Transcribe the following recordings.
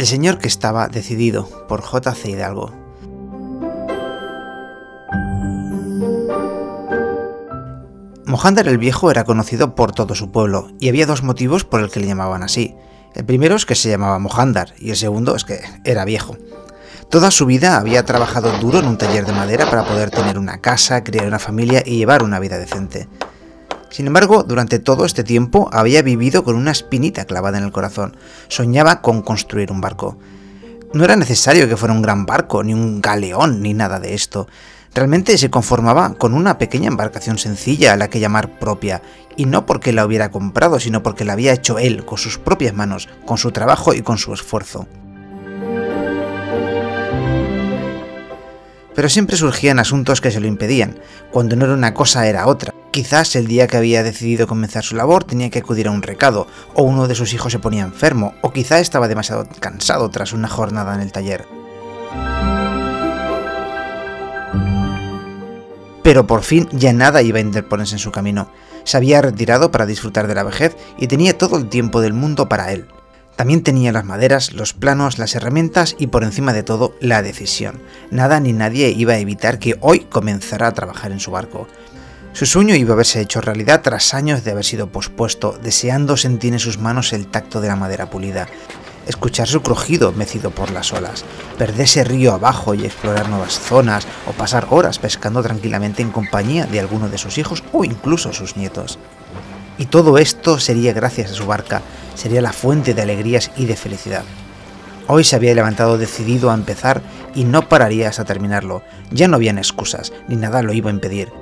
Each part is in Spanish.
El señor que estaba decidido por J.C. Hidalgo. Mojándar el Viejo era conocido por todo su pueblo, y había dos motivos por el que le llamaban así. El primero es que se llamaba Mojándar, y el segundo es que era viejo. Toda su vida había trabajado duro en un taller de madera para poder tener una casa, criar una familia y llevar una vida decente. Sin embargo, durante todo este tiempo había vivido con una espinita clavada en el corazón. Soñaba con construir un barco. No era necesario que fuera un gran barco, ni un galeón, ni nada de esto. Realmente se conformaba con una pequeña embarcación sencilla a la que llamar propia, y no porque la hubiera comprado, sino porque la había hecho él, con sus propias manos, con su trabajo y con su esfuerzo. Pero siempre surgían asuntos que se lo impedían, cuando no era una cosa era otra. Quizás el día que había decidido comenzar su labor tenía que acudir a un recado, o uno de sus hijos se ponía enfermo, o quizá estaba demasiado cansado tras una jornada en el taller. Pero por fin ya nada iba a interponerse en su camino. Se había retirado para disfrutar de la vejez y tenía todo el tiempo del mundo para él. También tenía las maderas, los planos, las herramientas y por encima de todo la decisión. Nada ni nadie iba a evitar que hoy comenzara a trabajar en su barco. Su sueño iba a haberse hecho realidad tras años de haber sido pospuesto, deseando sentir en sus manos el tacto de la madera pulida, escuchar su crujido mecido por las olas, perderse río abajo y explorar nuevas zonas, o pasar horas pescando tranquilamente en compañía de alguno de sus hijos o incluso sus nietos. Y todo esto sería gracias a su barca, sería la fuente de alegrías y de felicidad. Hoy se había levantado decidido a empezar y no pararía hasta terminarlo. Ya no habían excusas, ni nada lo iba a impedir.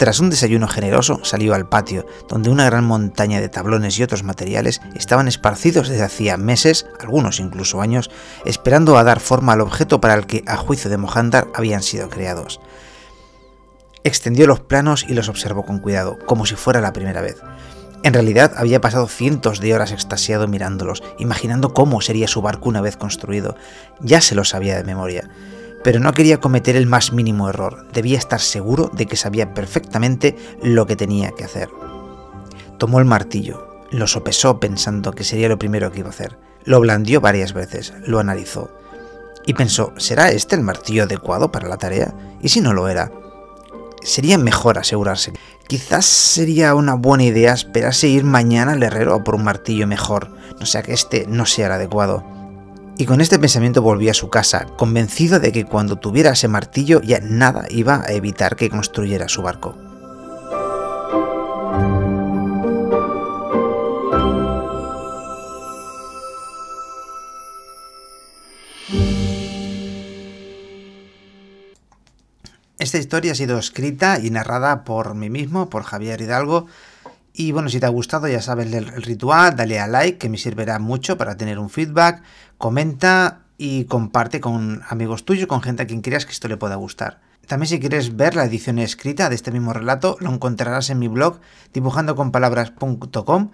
Tras un desayuno generoso, salió al patio, donde una gran montaña de tablones y otros materiales estaban esparcidos desde hacía meses, algunos incluso años, esperando a dar forma al objeto para el que, a juicio de Mohandar, habían sido creados. Extendió los planos y los observó con cuidado, como si fuera la primera vez. En realidad había pasado cientos de horas extasiado mirándolos, imaginando cómo sería su barco una vez construido. Ya se lo sabía de memoria pero no quería cometer el más mínimo error, debía estar seguro de que sabía perfectamente lo que tenía que hacer. Tomó el martillo, lo sopesó pensando que sería lo primero que iba a hacer, lo blandió varias veces, lo analizó, y pensó, ¿será este el martillo adecuado para la tarea? ¿Y si no lo era? Sería mejor asegurarse. Quizás sería una buena idea esperarse ir mañana al herrero por un martillo mejor, no sea que este no sea el adecuado y con este pensamiento volvió a su casa, convencido de que cuando tuviera ese martillo ya nada iba a evitar que construyera su barco. Esta historia ha sido escrita y narrada por mí mismo, por Javier Hidalgo, y bueno, si te ha gustado, ya sabes el, ritual, dale a like, que me servirá mucho para tener un feedback, comenta y comparte con amigos tuyos, con gente a quien creas que esto le pueda gustar. También si quieres ver la edición escrita de este mismo relato, lo encontrarás en mi blog dibujandoconpalabras.com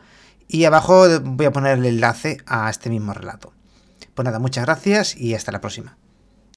y abajo voy a poner el enlace a este mismo relato. Pues nada, muchas gracias y hasta la próxima.